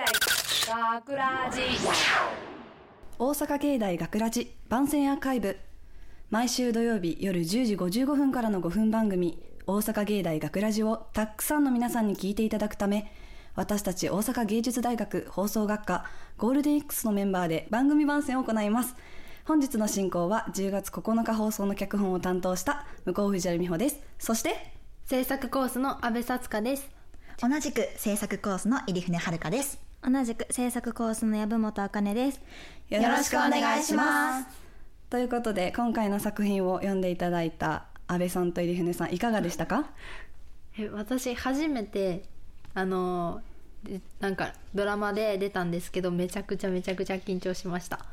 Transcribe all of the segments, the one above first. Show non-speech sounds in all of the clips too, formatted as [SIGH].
大学ラジ。大阪芸大学ラジ番宣アーカイブ。毎週土曜日夜10時55分からの5分番組「大阪芸大学ラジをたくさんの皆さんに聞いていただくため私たち大阪芸術大学放送学科ゴールデン X のメンバーで番組番宣を行います。本日の進行は10月9日放送の脚本を担当した向こう藤原美穂です。そして制作コースの阿部さつかです。同じく制作コースの入船遥です同じく制作コースの籔本茜です。よろしくお願いします。ということで今回の作品を読んでいただいた安倍さんと入船さんいかがでしたか？え私初めてあのでなんかドラマで出たんですけどめちゃくちゃめちゃくちゃ緊張しました。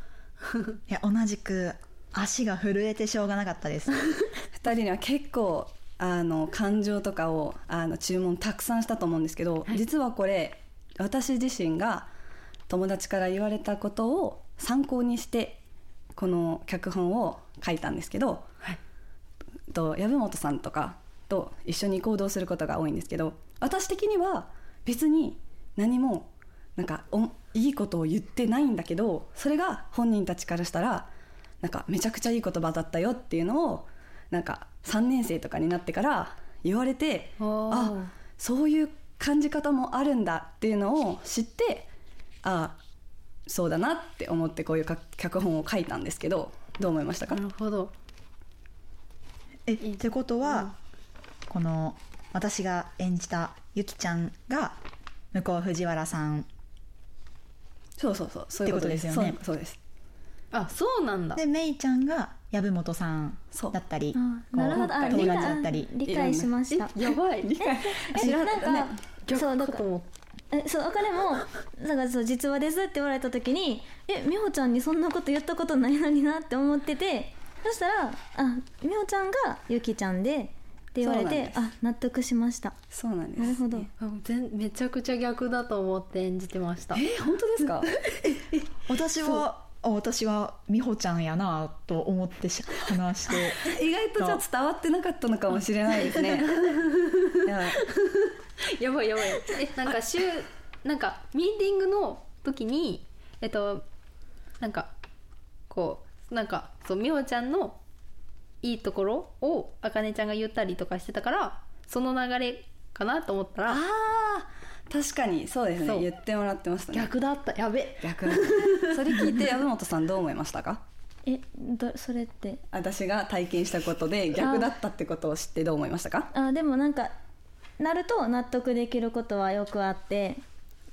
[LAUGHS] いや同じく足が震えてしょうがなかったです。[LAUGHS] 2人には結構あの感情とかをあの注文たくさんしたと思うんですけど、実はこれ私自身が友達から言われたことを参考にしてこの脚本を書いたんですけど、はい。と籔本さんとかと一緒に行動することが多いんですけど私的には別に何もなんかおいいことを言ってないんだけどそれが本人たちからしたらなんかめちゃくちゃいい言葉だったよっていうのをなんか3年生とかになってから言われてあそういう感じ方もあるんだっていうのを知ってあそうだなって思ってこういうか脚本を書いたんですけどどう思いましたか？なるほど。えってことは、この私が演じたゆきちゃんが向こう藤原さん。そうそうそうそういうことです。ってことですよね。そうそうですあそうなんだ。でめいちゃんが籔本さんだったりあなるほど。あ友理解達だったり。理解しました。やばい。知らなんか、ねそうだからかと思っえそうあかねもだからそう実話ですって言われた時にえ美穂ちゃんにそんなこと言ったことないのになって思っててそしたらあ美穂ちゃんがゆきちゃんでって言われてあ納得しました。そうなんです。なるほど。あ全めちゃくちゃ逆だと思って演じてました。えー本当ですか？[LAUGHS] 私はあ私は美穂ちゃんやなと思ってし話して。[LAUGHS] 意外とじゃあ伝わってなかったのかもしれないですね。[LAUGHS] いや。やばいやばい。えなんか週なんかミーティングの時にえっとなんかこうなんかそう美穂ちゃんのいいところをあかねちゃんが言ったりとかしてたからその流れかなと思ったら確かにそうですね。言ってもらってましたね。逆だった。やべ。逆だ [LAUGHS] それ聞いて籔本さんどう思いましたか？えどそれって？私が体験したことで逆だったってことを知ってどう思いましたか？あでもなんかなると納得できることはよくあって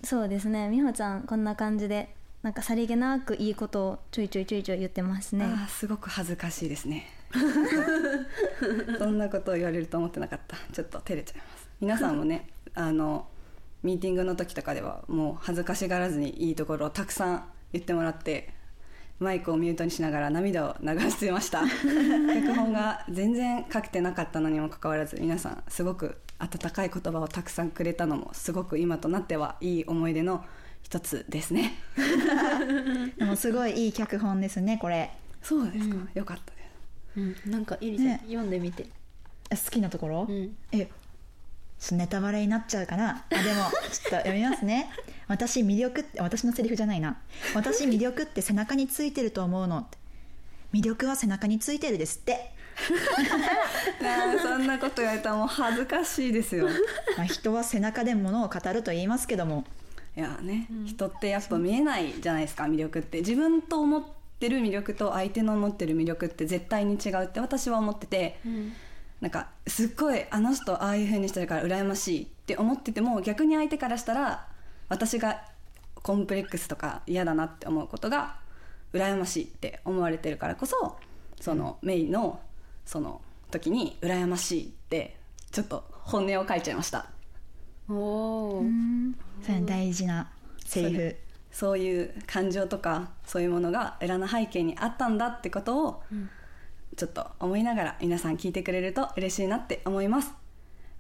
そうですね。美穂ちゃんこんな感じでなんかさりげなくいいことをちょいちょいちょいちょい言ってますね。あーすごく恥ずかしいですね。[LAUGHS] そんなことを言われると思ってなかった。ちょっと照れちゃいます。皆さんもねあのミーティングの時とかではもう恥ずかしがらずにいいところをたくさん言ってもらってマイクをミュートにしながら涙を流してました。[LAUGHS] 脚本が全然書けてなかったのにもかかわらず皆さんすごく温かい言葉をたくさんくれたのもすごく今となってはいい思い出の一つですね。[LAUGHS] でもすごいいい脚本ですねこれ。そうですか、よかったです。うん。なんかイリちゃん、ね。読んでみて。好きなところ、うん。えネタバレになっちゃうかな。あでもちょっと読みますね。私魅力って私のセリフじゃないな。私魅力って背中についてると思うの。魅力は背中についてるですって、[LAUGHS] そんなこと言われたらもう恥ずかしいですよ。[LAUGHS] まあ、人は背中で物を語ると言いますけども。いやね、人ってやっぱ見えないじゃないですか魅力って。自分と思ってる魅力と相手の思ってる魅力って絶対に違うって私は思ってて、なんかすっごいあの人ああいう風にしてるから羨ましいって思ってても逆に相手からしたら私がコンプレックスとか嫌だなって思うことが羨ましいって思われてるからこそその、メイのその時に羨ましいってちょっと本音を書いちゃいました。おおそれ大事なセリフ。そういう感情とかそういうものが裏の背景にあったんだってことをちょっと思いながら皆さん聞いてくれると嬉しいなって思います。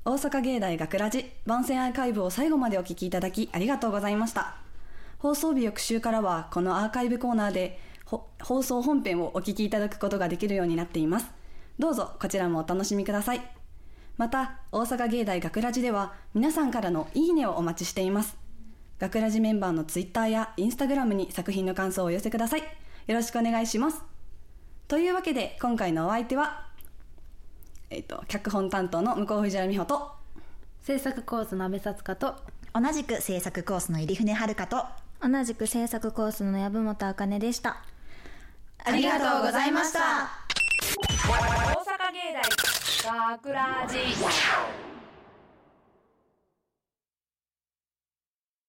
大阪芸大学ラジ番宣アーカイブを最後までお聞きいただきありがとうございました。放送日翌週からはこのアーカイブコーナーで放送本編をお聞きいただくことができるようになっています。どうぞこちらもお楽しみください。また大阪芸大学ラジでは皆さんからのいいねをお待ちしています。学ラジメンバーのツイッターやインスタグラムに作品の感想をお寄せください。よろしくお願いします。というわけで今回のお相手はえっ、と脚本担当の向こう藤原美穂と制作コースの阿部さつかと同じく制作コースの入船遥と同じく制作コースの籔本茜でした。ありがとうございました。大阪芸大学ラジ